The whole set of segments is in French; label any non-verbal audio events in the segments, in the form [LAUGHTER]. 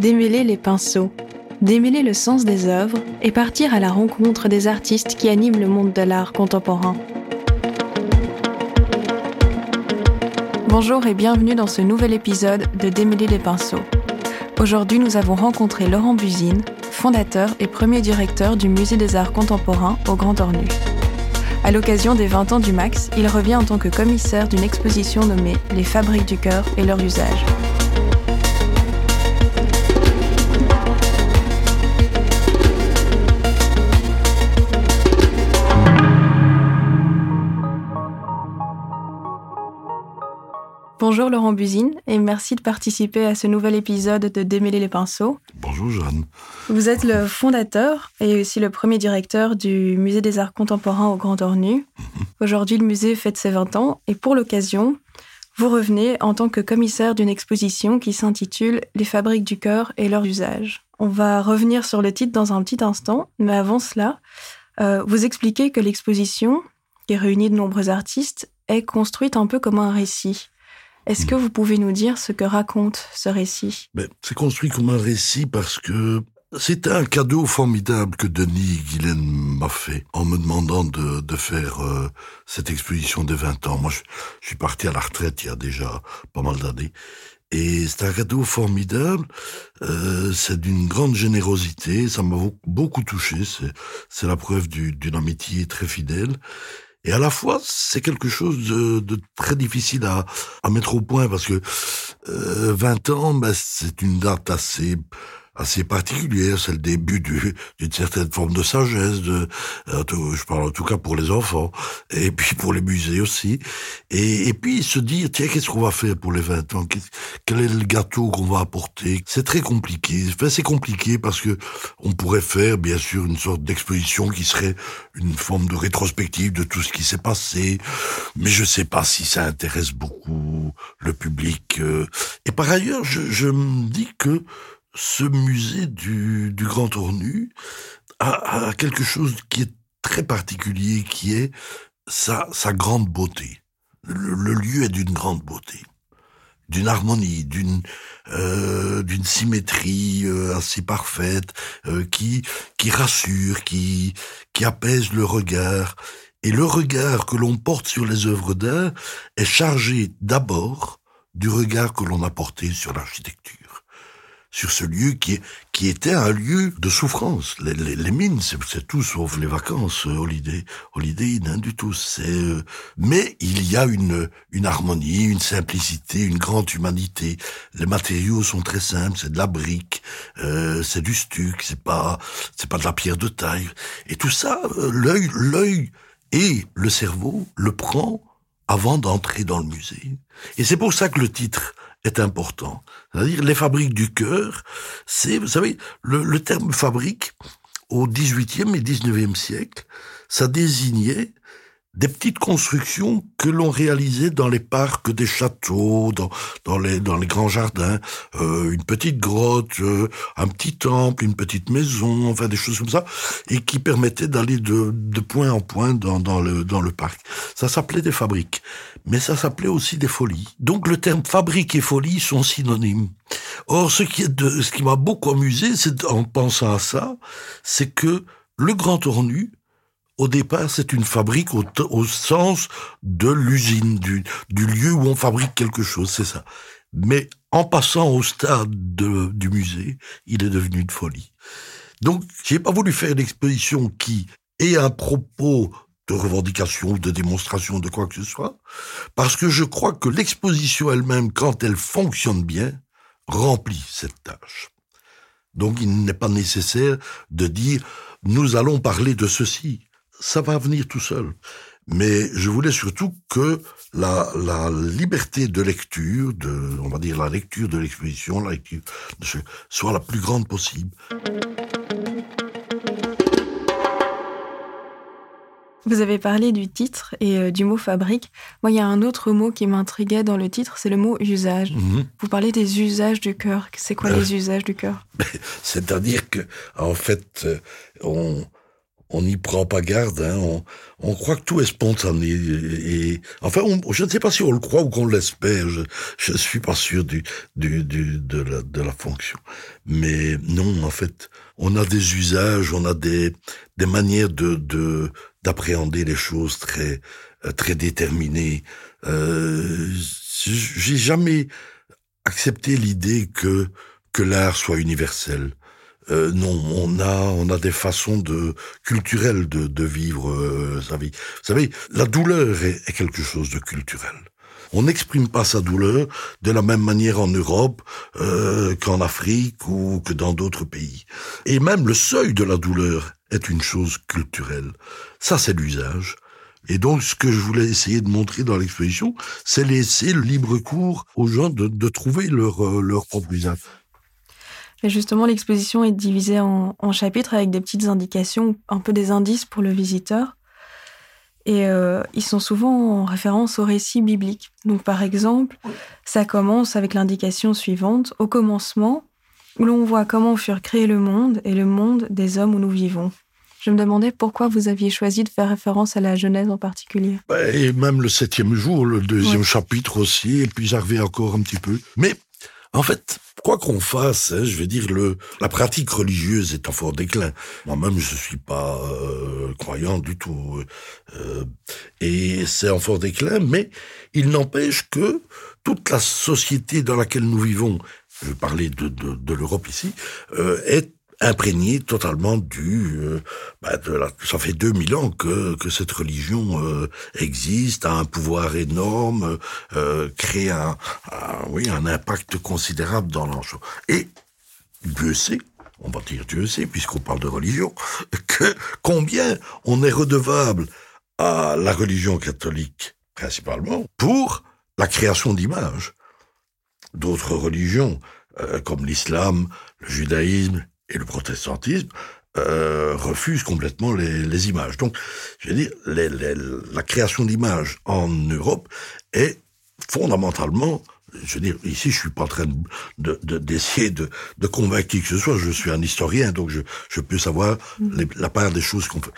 démêler les pinceaux, démêler le sens des œuvres et partir à la rencontre des artistes qui animent le monde de l'art contemporain. Bonjour et bienvenue dans ce nouvel épisode de Démêler les pinceaux. Aujourd'hui, nous avons rencontré Laurent Buzine, fondateur et premier directeur du Musée des Arts Contemporains au Grand Ornu. À l'occasion des 20 ans du Max, il revient en tant que commissaire d'une exposition nommée Les Fabriques du cœur et leur usage. Bonjour Laurent Buzine et merci de participer à ce nouvel épisode de Démêler les pinceaux. Bonjour Jeanne. Vous êtes le fondateur et aussi le premier directeur du Musée des Arts Contemporains au Grand Ornu. Mhm. Aujourd'hui, le musée fête ses 20 ans et pour l'occasion, vous revenez en tant que commissaire d'une exposition qui s'intitule Les fabriques du cœur et leur usage. On va revenir sur le titre dans un petit instant, mais avant cela, euh, vous expliquez que l'exposition, qui réunit de nombreux artistes, est construite un peu comme un récit. Est-ce que vous pouvez nous dire ce que raconte ce récit? Ben, C'est construit comme un récit parce que c'est un cadeau formidable que Denis Guilaine m'a fait en me demandant de, faire euh, cette exposition des 20 ans. Moi, je, je, suis parti à la retraite il y a déjà pas mal d'années. Et c'est un cadeau formidable, euh, c'est d'une grande générosité, ça m'a beaucoup touché, c'est la preuve d'une amitié très fidèle. Et à la fois, c'est quelque chose de, très difficile à, à mettre au point parce que euh, 20 ans, ben, c'est une date assez assez particulière, c'est le début d'une certaine forme de sagesse, de, je parle en tout cas pour les enfants, et puis pour les musées aussi, et, et puis se dire, tiens, qu'est-ce qu'on va faire pour les 20 ans? Quel est le gâteau qu'on va apporter? C'est très compliqué, enfin, c'est compliqué parce que on pourrait faire, bien sûr, une sorte d'exposition qui serait une forme de rétrospective de tout ce qui s'est passé, mais je sais pas si ça intéresse beaucoup le public. Euh. Et par ailleurs, je, je me dis que ce musée du, Grand Tournu a, quelque chose qui est très particulier, qui est sa, sa grande beauté. Le, lieu est d'une grande beauté, d'une harmonie, d'une euh, symétrie euh, assez parfaite, euh, qui qui rassure, qui qui apaise le regard. Et le regard que l'on porte sur les œuvres d'art est chargé d'abord du regard que l'on a porté sur l'architecture sur ce lieu qui, qui était un lieu de souffrance. Les, les, les mines, c'est tout sauf les vacances, euh, holiday, holiday Inn, hein, du tout. C'est, euh, mais il y a une, une harmonie, une simplicité, une grande humanité. Les matériaux sont très simples, c'est de la brique, euh, c'est du stuc, c'est pas, c'est pas de la pierre de taille. Et tout ça, euh, l'œil, l'œil et le cerveau le prend avant d'entrer dans le musée. Et c'est pour ça que le titre est important. C'est-à-dire les fabriques du cœur, c'est, vous savez, le, le terme fabrique, au XVIIIe et XIXe siècle, ça désignait des petites constructions que l'on réalisait dans les parcs des châteaux, dans, dans, les, dans les grands jardins, euh, une petite grotte, euh, un petit temple, une petite maison, enfin des choses comme ça, et qui permettaient d'aller de, de point en point dans, dans, le, dans le parc. Ça s'appelait des fabriques, mais ça s'appelait aussi des folies. Donc le terme fabrique et folie sont synonymes. Or, ce qui, qui m'a beaucoup amusé, c'est en pensant à ça, c'est que le Grand Tournu, au départ, c'est une fabrique au, sens de l'usine, du, lieu où on fabrique quelque chose, c'est ça. Mais en passant au stade de, du musée, il est devenu une folie. Donc, j'ai pas voulu faire une exposition qui ait un propos de revendication, de démonstration, de quoi que ce soit, parce que je crois que l'exposition elle-même, quand elle fonctionne bien, remplit cette tâche. Donc il n'est pas nécessaire de dire nous allons parler de ceci ça va venir tout seul. Mais je voulais surtout que la, la liberté de lecture, de, on va dire la lecture de l'exposition, la lecture soit la plus grande possible. Vous avez parlé du titre et euh, du mot fabrique. Moi, il y a un autre mot qui m'intriguait dans le titre, c'est le mot usage. Mhm. Vous parlez des usages du cœur. C'est quoi Euh. les usages du cœur? [LAUGHS] C'est-à-dire que, en fait, euh, on, on n'y prend pas garde. Hein. On, on, croit que tout est spontané. Et, enfin, je ne sais pas si on le croit ou qu'on l'espère. Je ne suis pas sûr du, du, du, de, la, de la fonction. Mais non, en fait, on a des usages, on a des, des manières de d'appréhender les choses très très déterminées. Euh, J'ai jamais accepté l'idée que que l'art soit universel. Euh, non, on a, on a des façons de culturelles de, de vivre euh, sa vie. Vous savez, la douleur est, est quelque chose de culturel. On n'exprime pas sa douleur de la même manière en Europe euh, qu'en Afrique ou que dans d'autres pays. Et même le seuil de la douleur est une chose culturelle. Ça, c'est l'usage. Et donc, ce que je voulais essayer de montrer dans l'exposition, c'est laisser le libre cours aux gens de, de trouver leur, euh, leur propre usage. Et justement, l'exposition est divisée en, en, chapitres avec des petites indications, un peu des indices pour le visiteur. Et euh, ils sont souvent en référence au récit biblique. Donc, par exemple, ça commence avec l'indication suivante au commencement, où l'on voit comment furent créés le monde et le monde des hommes où nous vivons. Je me demandais pourquoi vous aviez choisi de faire référence à la Genèse en particulier. Et même le septième jour, le deuxième ouais. chapitre aussi, et puis j'arrivais encore un petit peu. Mais en fait, quoi qu'on fasse, hein, je veux dire, le, la pratique religieuse est en fort déclin. Moi-même, je suis pas euh, croyant du tout, euh, et c'est en fort déclin. Mais il n'empêche que toute la société dans laquelle nous vivons, je vais parler de, de, de l'Europe ici, euh, est imprégné totalement du euh, bah ça fait 2000 ans que que cette religion euh, existe a un pouvoir énorme euh, crée un, oui un impact considérable dans l'ensemble et Dieu sait on va dire Dieu sait puisqu'on parle de religion que combien on est redevable à la religion catholique principalement pour la création d'images. D'autres religions euh, comme l'islam le judaïsme et le protestantisme euh, refuse complètement les, les, images. Donc, je veux dire, les, les, la création d'images en Europe est fondamentalement je veux dire, ici, je suis pas en train de d'essayer de, de, de, convaincre qui que ce soit. Je suis un historien, donc je, je peux savoir mm. les, la part des choses qu'on fait.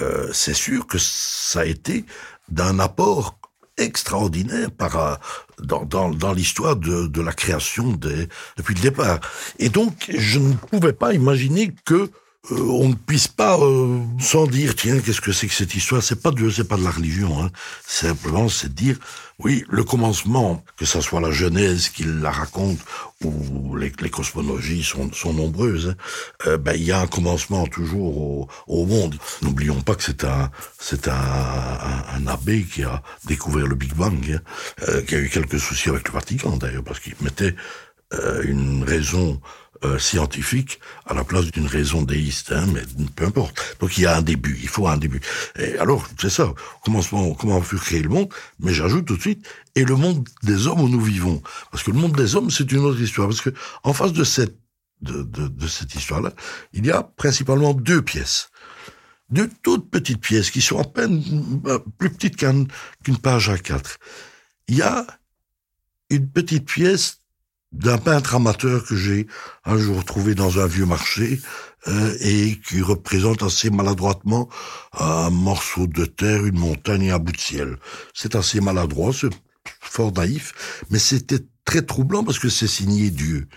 Euh, c'est sûr que ça a été d'un apport extraordinaire par dans, dans, dans l'histoire de, de la création des, depuis le départ. Et donc, je ne pouvais pas imaginer que euh, on ne puisse pas euh, sans dire tiens qu'est-ce que c'est que cette histoire? C'est pas de c'est pas de la religion hein. simplement c'est dire oui le commencement que ça soit la Genèse qui la raconte ou les, cosmologies sont, sont nombreuses hein. euh, ben il y a un commencement toujours au, monde n'oublions pas que c'est un c'est un, un, un, abbé qui a découvert le Big Bang hein, euh, qui a eu quelques soucis avec le Vatican d'ailleurs parce qu'il mettait euh, une raison euh, scientifique à la place d'une raison déiste, hein, mais peu importe. Donc il y a un début, il faut un début. Et alors, c'est ça, commencement, comment fut créé le monde, mais j'ajoute tout de suite, et le monde des hommes où nous vivons. Parce que le monde des hommes, c'est une autre histoire. Parce que en face de cette, de, de, cette histoire-là, il y a principalement deux pièces. Deux toutes petites pièces qui sont à peine euh, plus petites qu'une qu page à quatre. Il y a une petite pièce d'un peintre amateur que j'ai un jour trouvé dans un vieux marché euh, et qui représente assez maladroitement un morceau de terre, une montagne et un bout de ciel. C'est assez maladroit, c'est fort naïf, mais c'était très troublant parce que c'est signé Dieu.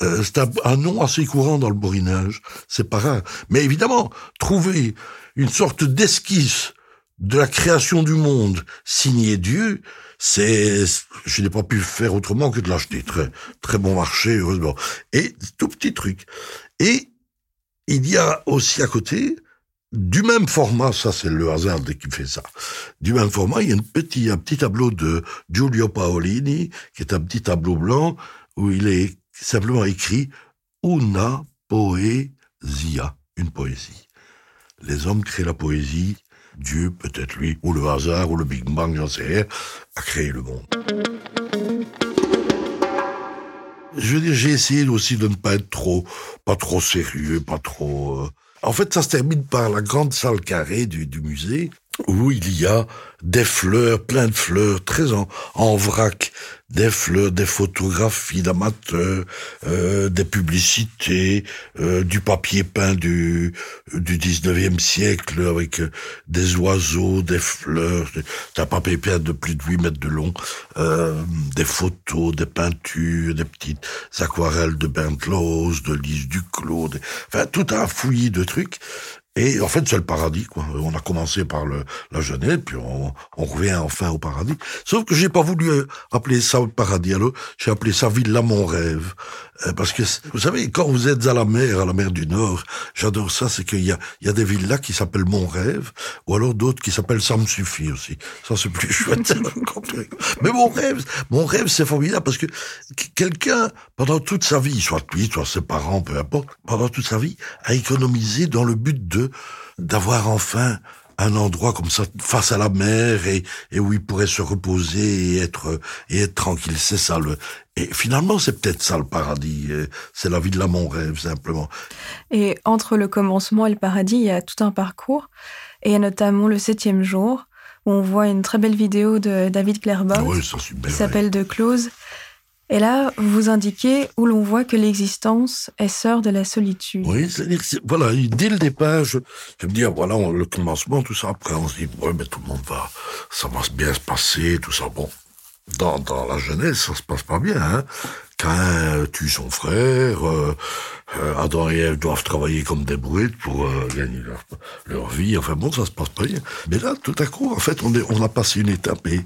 Euh, c'est un, nom assez courant dans le borinage, c'est pas rare. Mais évidemment, trouver une sorte d'esquisse de la création du monde signé Dieu, c'est, je n'ai pas pu faire autrement que de l'acheter. Très, très bon marché, heureusement. Et tout petit truc. Et il y a aussi à côté, du même format, ça c'est le hasard qui fait ça. Du même format, il y a un petit, un petit tableau de Giulio Paolini, qui est un petit tableau blanc, où il est simplement écrit Una poesia, une poésie. Les hommes créent la poésie Dieu, peut-être lui, ou le hasard, ou le Big Bang, j'en sais rien, a créé le monde. Je veux dire, j'ai essayé aussi de ne pas être trop, pas trop sérieux, pas trop. Euh... En fait, ça se termine par la grande salle carrée du, du musée, où il y a des fleurs, plein de fleurs, très en, en vrac, des fleurs, des photographies d'amateurs, euh, des publicités, euh, du papier peint du du 19e siècle avec euh, des oiseaux, des fleurs, un papier peint de plus de 8 mètres de long, des photos, des peintures, des petites aquarelles de Bentlos, de Lise Duclos, enfin tout un fouillis de trucs. Et en fait, c'est le paradis, quoi. On a commencé par le, la Genève, puis on, revient enfin au paradis. Sauf que j'ai pas voulu euh, appeler ça paradis, alors j'ai appelé ça Villa Mon Rêve. Euh, parce que, vous savez, quand vous êtes à la mer, à la mer du Nord, j'adore ça, c'est qu'il y a, il y a des villas qui s'appellent Mon Rêve, ou alors d'autres qui s'appellent Ça me suffit aussi. Ça, c'est plus chouette. Mais Mon Rêve, Mon Rêve, c'est formidable parce que quelqu'un, pendant toute sa vie, soit lui, soit ses parents, peu importe, pendant toute sa vie, a économisé dans le but de d'avoir enfin un endroit comme ça face à la mer et, et où il pourrait se reposer et être et être tranquille. C'est ça le. Et finalement, c'est peut-être ça le paradis. C'est la vie de la mon rêve simplement. Et entre le commencement et le paradis, il y a tout un parcours. Et notamment le septième jour où on voit une très belle vidéo de David Clairbout oui, qui s'appelle De Close et là, vous indiquez où l'on voit que l'existence est sœur de la solitude. Oui, c'est-à-dire, voilà, dès le départ, je, je me dis, ah, voilà, le commencement, tout ça. Après, on se dit, ouais, mais tout le monde va, ça va bien se passer, tout ça. Bon, dans, la jeunesse, ça se passe pas bien. Hein. Cain tue son frère, euh, euh, Adam et Ève doivent travailler comme des brutes pour euh, gagner leur, leur, vie. Enfin bon, ça se passe pas bien. Mais là, tout à coup, en fait, on, a passé une étape et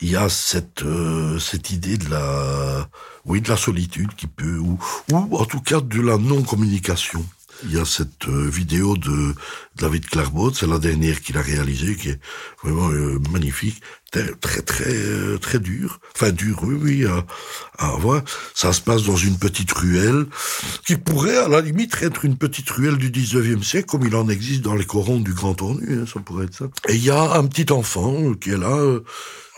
il y a cette, euh, cette idée de la, oui, de la solitude qui peut, ou, en tout cas de la non-communication. Il y a cette euh, vidéo de David Clairbaud, c'est la dernière qu'il a réalisée, qui est vraiment euh, magnifique, très très très, euh, très dur, enfin dur, oui, oui, à, à, voir. Ça se passe dans une petite ruelle, qui pourrait à la limite être une petite ruelle du 19e siècle, comme il en existe dans les corons du Grand Ornu, hein, ça pourrait être ça. Et il y a un petit enfant qui est là,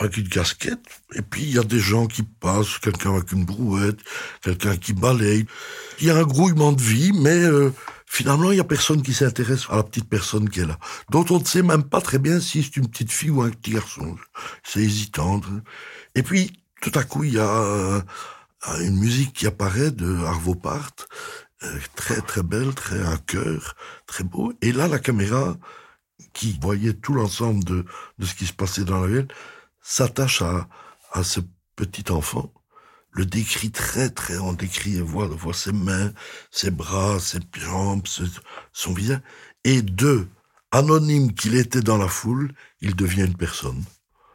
avec une casquette, et puis il y a des gens qui passent, quelqu'un avec une brouette, quelqu'un qui balaye. Il y a un grouillement de vie, mais euh, finalement il y a personne qui s'intéresse à la petite personne qui est là, dont on ne sait même pas très bien si c'est une petite fille ou un petit garçon. C'est hésitant. Et puis tout à coup il y a euh, une musique qui apparaît de Arvo Part, euh, très très belle, très un cœur, très beau. Et là la caméra qui voyait tout l'ensemble de, de ce qui se passait dans la ville s'attache à, à ce petit enfant, le décrit très très, on décrit, on voit ses mains, ses bras, ses jambes, son visage, et de anonyme qu'il était dans la foule, il devient une personne.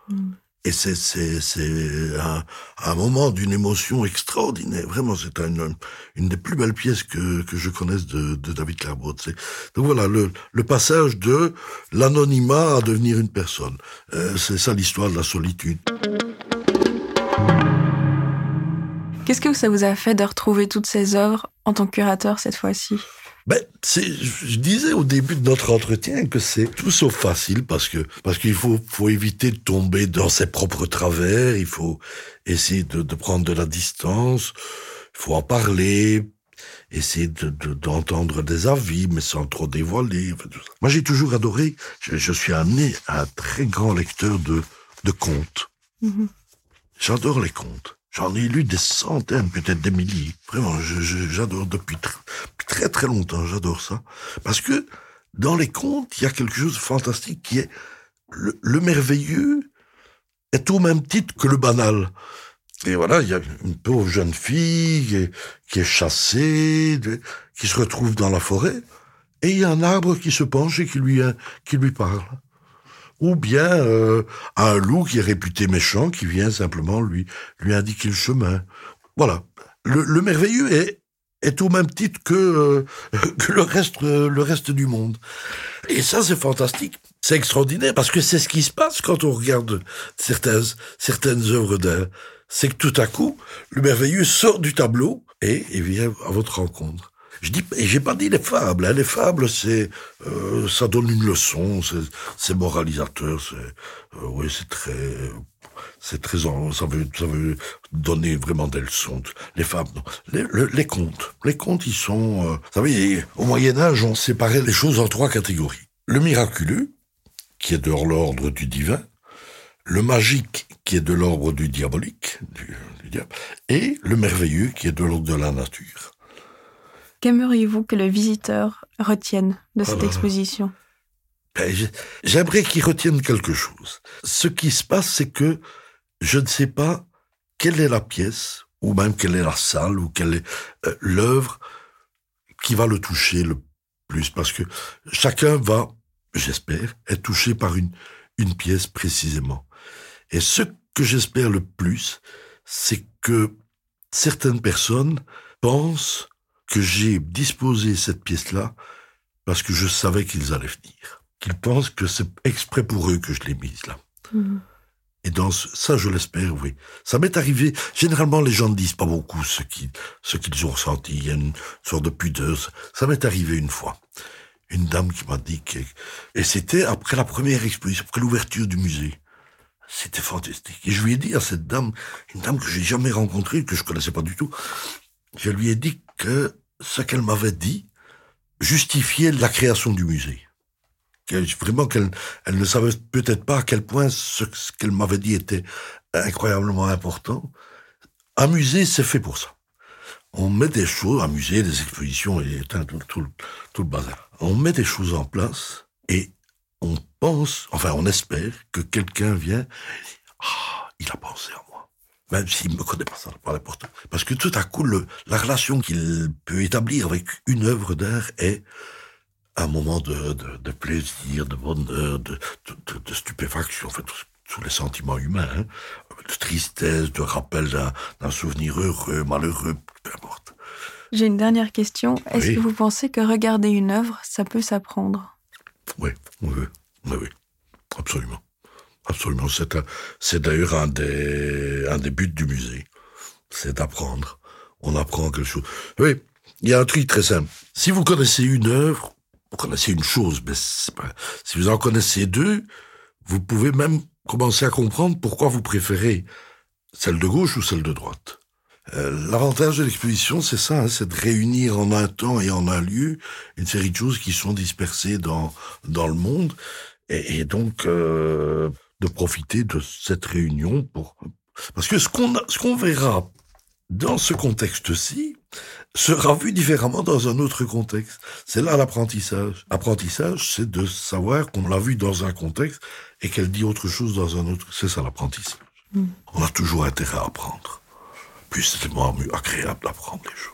Mm. Et c'est c'est c'est un, un, moment d'une émotion extraordinaire. Vraiment, c'est une, une des plus belles pièces que que je connaisse de, de David Clairbaud. Donc voilà le le passage de l'anonymat à devenir une personne. Euh, c'est ça l'histoire de la solitude. Qu'est-ce que ça vous a fait de retrouver toutes ces œuvres en tant que curateur cette fois-ci? Ben, je disais au début de notre entretien que c'est tout sauf facile parce que parce qu'il faut faut éviter de tomber dans ses propres travers. Il faut essayer de, de prendre de la distance. Il faut en parler, essayer de, d'entendre des avis, mais sans trop dévoiler. Moi, j'ai toujours adoré. Je, je, suis amené un très grand lecteur de de contes. Mm-hmm. J'adore les contes. J'en ai lu des centaines, peut-être des milliers. Vraiment, j'adore depuis très très longtemps, j'adore ça. Parce que dans les contes, il y a quelque chose de fantastique qui est le, merveilleux est au même titre que le banal. Et voilà, il y a une pauvre jeune fille qui est, chassée, qui se retrouve dans la forêt, et il y a un arbre qui se penche et qui lui, qui lui parle ou bien euh, un loup qui est réputé méchant, qui vient simplement lui, indiquer le chemin. Voilà. Le, merveilleux est, au même titre que, euh, [LAUGHS] le, reste, le reste du monde. Et ça, c'est fantastique. C'est extraordinaire parce que c'est ce qui se passe quand on regarde certaines, certaines œuvres d'art. C'est que tout à coup, le merveilleux sort du tableau et, et vient à votre rencontre. Je dis, j'ai pas dit les fables. Hein. Les fables, c'est, euh, ça donne une leçon, c'est moralisateur, c'est, euh, oui, c'est très, c'est très, ça veut, ça veut donner vraiment des leçons. Les fables, les contes, les contes, ils sont, euh, vous savez, au Moyen Âge, on séparait les choses en trois catégories. Le miraculeux, qui est de l'ordre du divin, le magique qui est de l'ordre du diabolique, du, diable, et le merveilleux qui est de l'ordre de la nature. Qu'aimeriez-vous que le visiteur retienne de cette ah. exposition? Ben, J'aimerais qu'il retienne quelque chose. Ce qui se passe, c'est que je ne sais pas quelle est la pièce, ou même quelle est la salle, ou quelle est euh, l'œuvre qui va le toucher le plus, parce que chacun va, j'espère, être touché par une, une pièce précisément. Et ce que j'espère le plus, c'est que certaines personnes pensent que j'ai disposé cette pièce-là parce que je savais qu'ils allaient venir. Qu'ils pensent que c'est exprès pour eux que je l'ai mise là. Mmh. Et dans ça, je l'espère, oui. Ça m'est arrivé. Généralement, les gens ne disent pas beaucoup ce qu'ils ce qu'ils ont ressenti. Il y a une sorte de pudeur. Ça m'est arrivé une fois. Une dame qui m'a dit que... Et c'était après la première exposition, après l'ouverture du musée. C'était fantastique. Et je lui ai dit à cette dame, une dame que j'ai jamais rencontrée, que je connaissais pas du tout, je lui ai dit que ce qu'elle m'avait dit justifiait la création du musée. vraiment qu'elle elle ne savait peut-être pas à quel point ce, qu'elle m'avait dit était incroyablement important. Un musée, c'est fait pour ça. On met des choses, un musée, des expositions et tout, tout, le bazar. On met des choses en place et on pense, enfin on espère que quelqu'un vient, ah, il a pensé à moi. Même s'il ne me connaît pas, ça n'a pas d'importance. Parce que tout à coup, le, la relation qu'il peut établir avec une œuvre d'art est un moment de, de, de plaisir, de bonheur, de, de stupéfaction, en fait, tous les sentiments humains, hein. de tristesse, de rappel d'un souvenir heureux, malheureux, peu importe. J'ai une dernière question. Est-ce que vous pensez que regarder une œuvre, ça peut s'apprendre? Oui, oui, oui, oui, absolument. Absolument. C'est d'ailleurs un des, un des buts du musée. C'est d'apprendre. On apprend quelque chose. Oui, il y a un truc très simple. Si vous connaissez une œuvre, vous connaissez une chose, mais si vous en connaissez deux, vous pouvez même commencer à comprendre pourquoi vous préférez celle de gauche ou celle de droite. Euh, l'avantage de l'exposition, c'est ça, hein, c'est de réunir en un temps et en un lieu une série de choses qui sont dispersées dans dans le monde, et, et donc euh, de profiter de cette réunion pour parce que ce qu'on ce qu'on verra dans ce contexte-ci sera vu différemment dans un autre contexte. C'est là l'apprentissage. Apprentissage, c'est de savoir qu'on l'a vu dans un contexte et qu'elle dit autre chose dans un autre. C'est ça l'apprentissage. Mm. On a toujours intérêt à apprendre. Puis c'est tellement agréable d'apprendre les choses.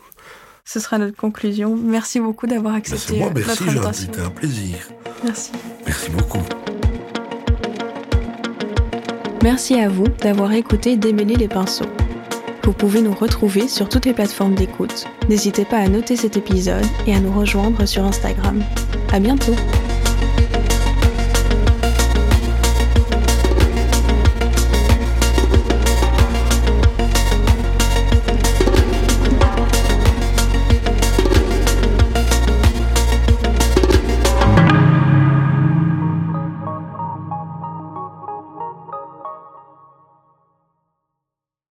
Ce sera notre conclusion. Merci beaucoup d'avoir accepté moi, merci, C'était un plaisir. Merci. Merci beaucoup. Merci à vous d'avoir écouté Démêler les pinceaux. Vous pouvez nous retrouver sur toutes les plateformes d'écoute. N'hésitez pas à noter cet épisode et à nous rejoindre sur Instagram. À bientôt!